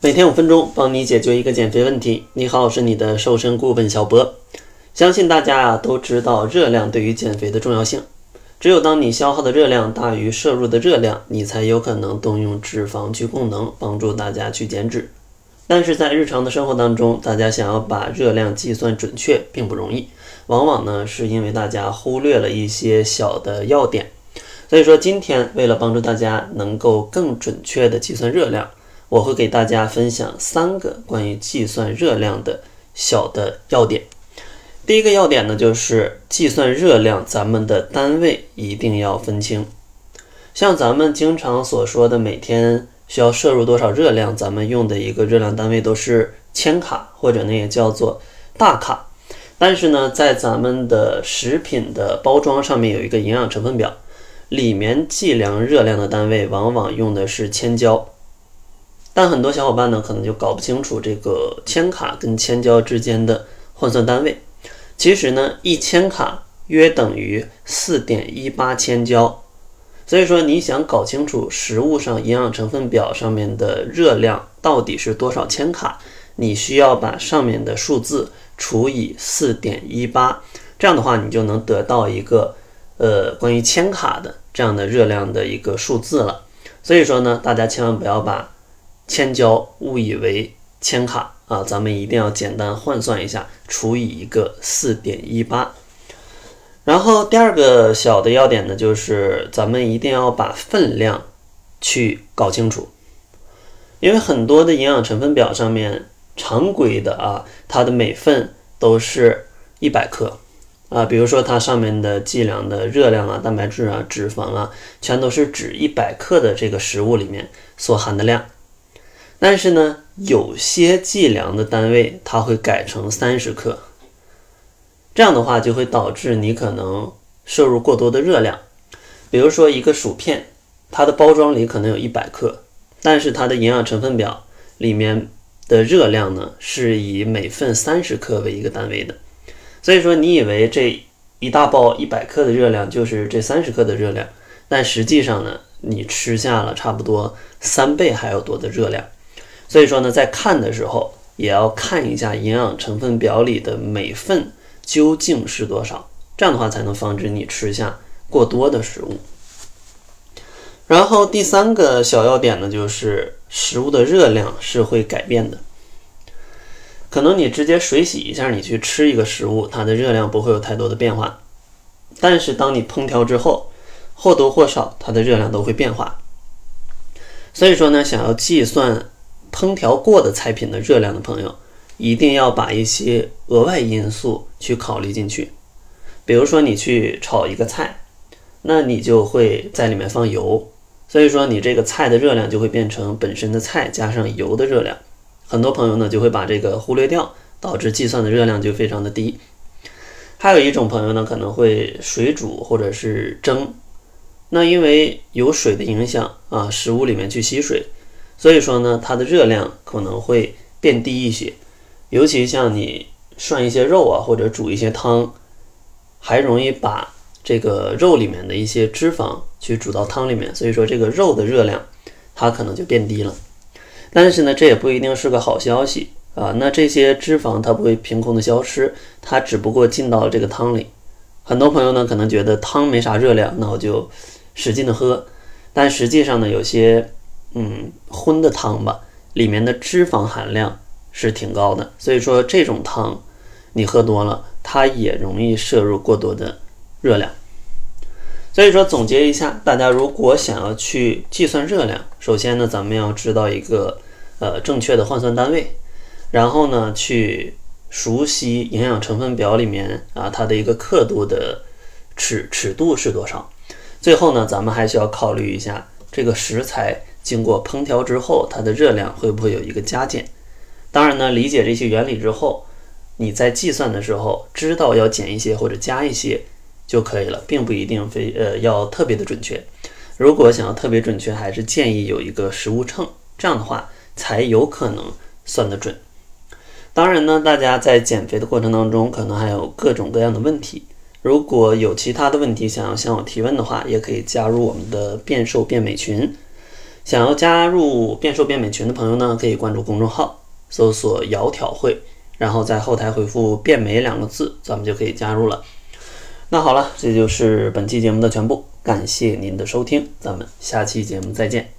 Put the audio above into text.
每天五分钟，帮你解决一个减肥问题。你好，我是你的瘦身顾问小博。相信大家啊都知道热量对于减肥的重要性。只有当你消耗的热量大于摄入的热量，你才有可能动用脂肪去供能，帮助大家去减脂。但是在日常的生活当中，大家想要把热量计算准确并不容易，往往呢是因为大家忽略了一些小的要点。所以说，今天为了帮助大家能够更准确的计算热量。我会给大家分享三个关于计算热量的小的要点。第一个要点呢，就是计算热量，咱们的单位一定要分清。像咱们经常所说的，每天需要摄入多少热量，咱们用的一个热量单位都是千卡，或者呢也叫做大卡。但是呢，在咱们的食品的包装上面有一个营养成分表，里面计量热量的单位往往用的是千焦。但很多小伙伴呢，可能就搞不清楚这个千卡跟千焦之间的换算单位。其实呢，一千卡约等于四点一八千焦。所以说，你想搞清楚食物上营养成分表上面的热量到底是多少千卡，你需要把上面的数字除以四点一八，这样的话，你就能得到一个呃关于千卡的这样的热量的一个数字了。所以说呢，大家千万不要把千焦误以为千卡啊，咱们一定要简单换算一下，除以一个四点一八。然后第二个小的要点呢，就是咱们一定要把分量去搞清楚，因为很多的营养成分表上面常规的啊，它的每份都是一百克啊，比如说它上面的计量的热量啊、蛋白质啊、脂肪啊，全都是指一百克的这个食物里面所含的量。但是呢，有些计量的单位它会改成三十克，这样的话就会导致你可能摄入过多的热量。比如说一个薯片，它的包装里可能有一百克，但是它的营养成分表里面的热量呢是以每份三十克为一个单位的。所以说你以为这一大包一百克的热量就是这三十克的热量，但实际上呢，你吃下了差不多三倍还要多的热量。所以说呢，在看的时候也要看一下营养成分表里的每份究竟是多少，这样的话才能防止你吃下过多的食物。然后第三个小要点呢，就是食物的热量是会改变的。可能你直接水洗一下，你去吃一个食物，它的热量不会有太多的变化。但是当你烹调之后，或多或少它的热量都会变化。所以说呢，想要计算。烹调过的菜品的热量的朋友，一定要把一些额外因素去考虑进去。比如说，你去炒一个菜，那你就会在里面放油，所以说你这个菜的热量就会变成本身的菜加上油的热量。很多朋友呢就会把这个忽略掉，导致计算的热量就非常的低。还有一种朋友呢可能会水煮或者是蒸，那因为有水的影响啊，食物里面去吸水。所以说呢，它的热量可能会变低一些，尤其像你涮一些肉啊，或者煮一些汤，还容易把这个肉里面的一些脂肪去煮到汤里面，所以说这个肉的热量它可能就变低了。但是呢，这也不一定是个好消息啊。那这些脂肪它不会凭空的消失，它只不过进到了这个汤里。很多朋友呢可能觉得汤没啥热量，那我就使劲的喝，但实际上呢，有些。嗯，荤的汤吧，里面的脂肪含量是挺高的，所以说这种汤你喝多了，它也容易摄入过多的热量。所以说总结一下，大家如果想要去计算热量，首先呢，咱们要知道一个呃正确的换算单位，然后呢，去熟悉营养成分表里面啊它的一个刻度的尺尺度是多少。最后呢，咱们还需要考虑一下这个食材。经过烹调之后，它的热量会不会有一个加减？当然呢，理解这些原理之后，你在计算的时候知道要减一些或者加一些就可以了，并不一定非呃要特别的准确。如果想要特别准确，还是建议有一个食物秤，这样的话才有可能算得准。当然呢，大家在减肥的过程当中，可能还有各种各样的问题。如果有其他的问题想要向我提问的话，也可以加入我们的变瘦变美群。想要加入变瘦变美群的朋友呢，可以关注公众号，搜索“窈窕会”，然后在后台回复“变美”两个字，咱们就可以加入了。那好了，这就是本期节目的全部，感谢您的收听，咱们下期节目再见。